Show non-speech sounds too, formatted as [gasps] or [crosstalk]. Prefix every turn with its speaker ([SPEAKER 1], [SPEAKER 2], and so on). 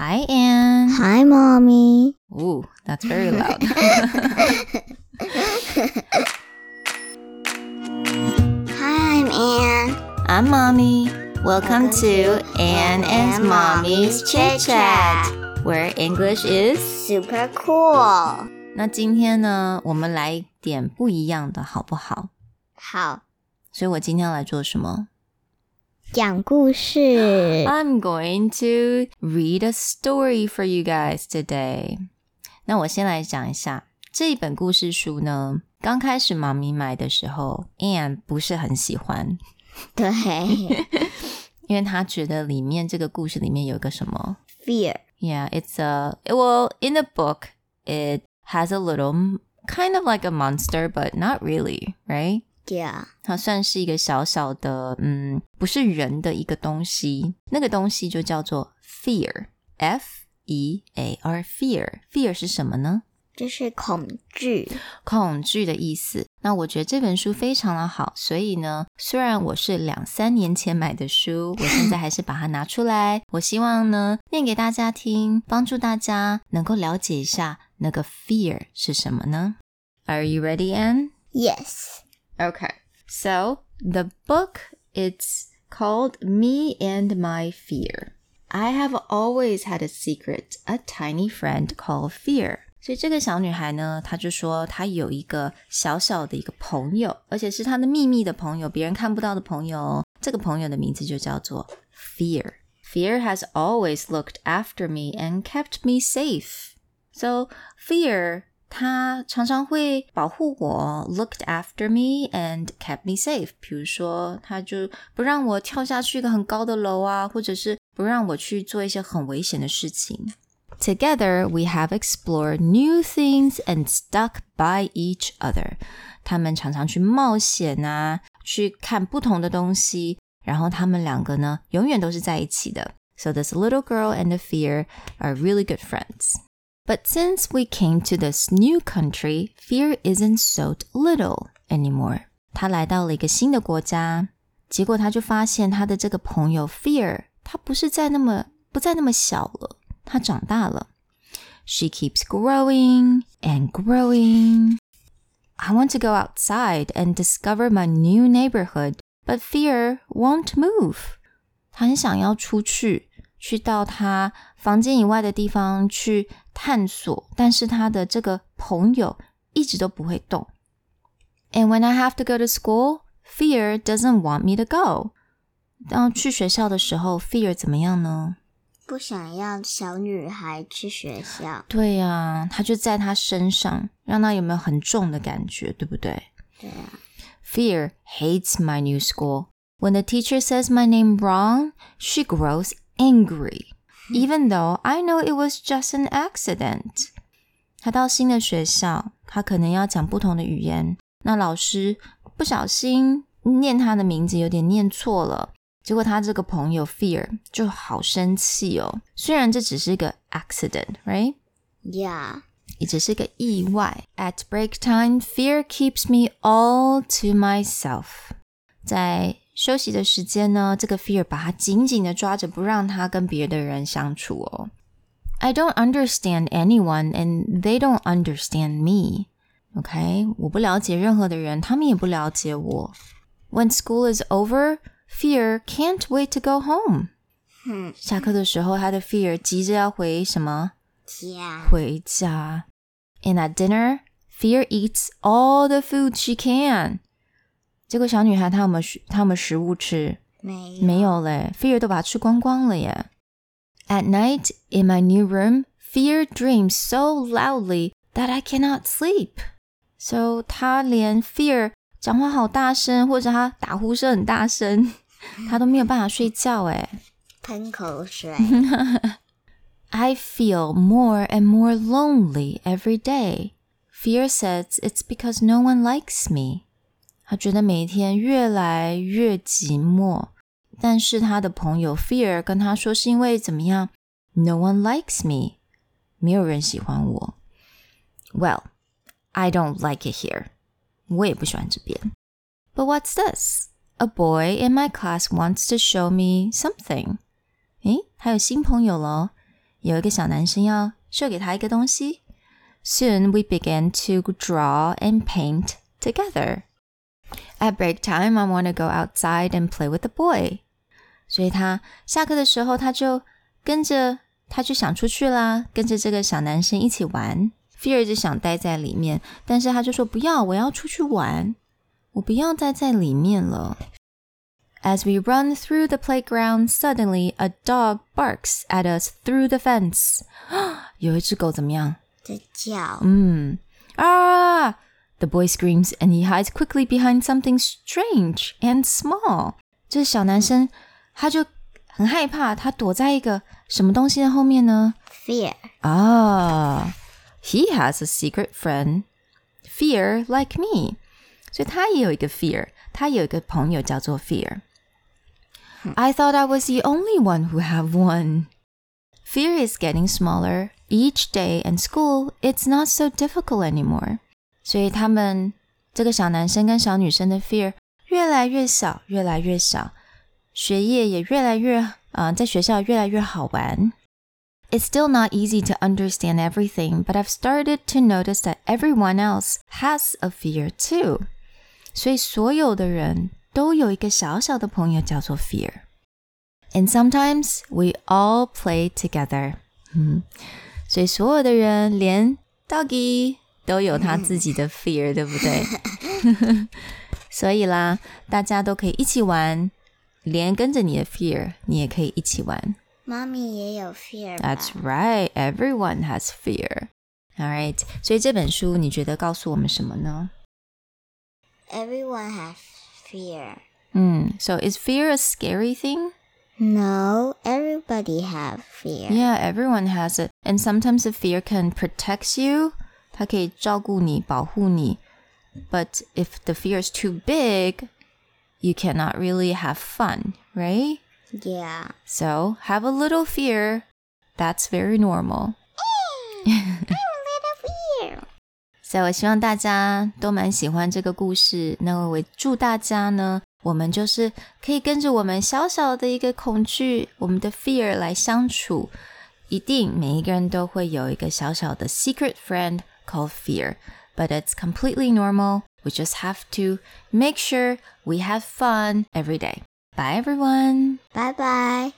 [SPEAKER 1] Hi, Anne.
[SPEAKER 2] Hi, mommy.
[SPEAKER 1] Ooh, that's very loud. [laughs]
[SPEAKER 2] Hi, I'm Anne.
[SPEAKER 1] I'm Mommy. Welcome, to Anne and Mommy's Chit Chat, where English is.
[SPEAKER 2] Super cool.
[SPEAKER 1] 那今天呢，我们来点不一样的，好不好？
[SPEAKER 2] 好，
[SPEAKER 1] 所以我今天要来做什么
[SPEAKER 2] 讲故事。
[SPEAKER 1] ？I'm going to read a story for you guys today. 那我先来讲一下这一本故事书呢。刚开始妈咪买的时候，Anne 不是很喜欢，
[SPEAKER 2] 对
[SPEAKER 1] 因为她觉得里面这个故事里面有一个什么，[laughs]
[SPEAKER 2] fear。
[SPEAKER 1] Yeah, it's a well in the book it has a little kind of like a monster, but not really, right?
[SPEAKER 2] Yeah，
[SPEAKER 1] 它算是一个小小的，嗯，不是人的一个东西。那个东西就叫做 fear，f e a r fear。fear 是什么呢？
[SPEAKER 2] 就是恐惧。
[SPEAKER 1] 恐惧的意思。那我觉得这本书非常的好，所以呢，虽然我是两三年前买的书，我现在还是把它拿出来。我希望呢，念给大家听，帮助大家能够了解一下那个 fear 是什么呢？Are you ready, Anne?
[SPEAKER 2] Yes，
[SPEAKER 1] Okay. So the book it's called Me and My Fear. I have always had a secret, a tiny friend called Fear. 所以这个小女孩呢，她就说她有一个小小的一个朋友，而且是她的秘密的朋友，别人看不到的朋友哦。这个朋友的名字就叫做 Fear. Fear has always looked after me and kept me safe. So Fear 他常常会保护我，looked after me and kept me safe。比如说，他就不让我跳下去一个很高的楼啊，或者是不让我去做一些很危险的事情。Together, we have explored new things and stuck by each other. 他们常常去冒险啊，去看不同的东西，然后他们两个呢，永远都是在一起的。So this little girl and the fear are really good friends. But since we came to this new country, fear isn't so little anymore. 他来到了一个新的国家，结果他就发现他的这个朋友 Fear，他不是在那么不再那么小了，他长大了。She keeps growing and growing. I want to go outside and discover my new neighborhood, but Fear won't move. 他很想要出去，去到他房间以外的地方去 探索，但是他的这个朋友一直都不会动。And when I have to go to school, Fear doesn't want me to go. 当去学校的时候，Fear 怎么样呢？
[SPEAKER 2] 不想要小女孩去学校。
[SPEAKER 1] 对呀、他就在他身上，让他有没有很重的感觉，对不对
[SPEAKER 2] 对啊，
[SPEAKER 1] ？Fear hates my new school. When the teacher says my name wrong, she grows angry, even though I know it was just an accident. 他到新的学校，他可能要讲不同的语言，那老师不小心念他的名字有点念错了，结果他这个朋友 Fear 就好生气哦。虽然这只是一个 accident，right？
[SPEAKER 2] Yeah，
[SPEAKER 1] 也只是个意外。At break time, fear keeps me all to myself. 在 休息的时间呢，这个 fear 把他紧紧的抓着，不让他跟别的人相处哦。I don't understand anyone, and they don't understand me. OK，我不了解任何的人，他们也不了解我。When school is over, fear can't wait to go home.
[SPEAKER 2] 哼，
[SPEAKER 1] 下课的时候，他的 fear 急着要回什么？
[SPEAKER 2] 家
[SPEAKER 1] 回家。And at dinner, Fear eats all the food she can. 结果小女孩她有没有食她有没有食物吃？
[SPEAKER 2] 没有
[SPEAKER 1] 没有嘞，Fear 都把它吃光光了耶。At night, in my new room, Fear dreams so loudly that I cannot sleep. So 她连 Fear 讲话好大声，或者她打呼声很大声，她都没有办法睡觉哎。
[SPEAKER 2] 喷口水。
[SPEAKER 1] I feel [laughs] [laughs] more and more lonely every day. Fear says it's because no one likes me. 他觉得每天越来越寂寞，但是他的朋友 Fear 跟他说是因为怎么样？No one likes me，没有人喜欢我。Well, I don't like it here. 我也不喜欢这边。But what's this? A boy in my class wants to show me something. 诶，还有新朋友了哦。 有一个小男生要秀给他一个东西。Soon we began to draw and paint together. At break time, I want to go outside and play with the boy. 所以他下课的时候，他就跟着他就想出去啦，跟着这个小男生一起玩。Fear 就想待在里面，但是他就说不要，我要出去玩，我不要待在里面了。As we run through the playground, suddenly a dog barks at us through the fence. [gasps] 有一只狗怎么样？
[SPEAKER 2] 在叫。
[SPEAKER 1] 嗯啊 ！The boy screams and he hides quickly behind something strange and small. 这小男生他就很害怕，他躲在一个什么东西的后面呢
[SPEAKER 2] Fear.
[SPEAKER 1] 啊，He has a secret friend, fear like me，所以他也有一个 fear，他有一个朋友叫做 fear。I thought I was the only one who have one. Fear is getting smaller each day, and school it's not so difficult anymore. 所以他们这个小男生跟小女生的 fear 越来越小，越来越小，学业也越来越啊、呃，在学校越来越好玩。It's still not easy to understand everything, but I've started to notice that everyone else has a fear too. 所以所有的人都有一个小小的朋友叫做 fear. And sometimes we all play together. 嗯，所以所有的人，连 doggy 都有他自己的 fear，对不对？所以啦，大家都可以一起玩，连跟着你的 fear，[laughs] 你也可以一起玩。
[SPEAKER 2] 妈咪也有 fear 吧
[SPEAKER 1] That's right. Everyone has fear. All right. 所以这本书你觉得告诉我们什么呢？
[SPEAKER 2] Everyone has fear.
[SPEAKER 1] 嗯，So is fear a scary thing?
[SPEAKER 2] No, everybody have fear.
[SPEAKER 1] Yeah, everyone has it. And sometimes the fear can protect you. 它可以照顾你，保护你。But if the fear is too big, you cannot really have fun, right?
[SPEAKER 2] Yeah.
[SPEAKER 1] So have a little fear. That's very normal.
[SPEAKER 2] little [laughs] fear.
[SPEAKER 1] 所以我希望大家都蛮喜欢这个故事。那我也祝大家呢，我们就是可以跟着我们小小的一个恐惧，我们的 fear 来相处。一定每一个人都会有一个小小的 secret friend called fear, but it's completely normal. We just have to make sure we have fun every day. Bye everyone.
[SPEAKER 2] Bye bye.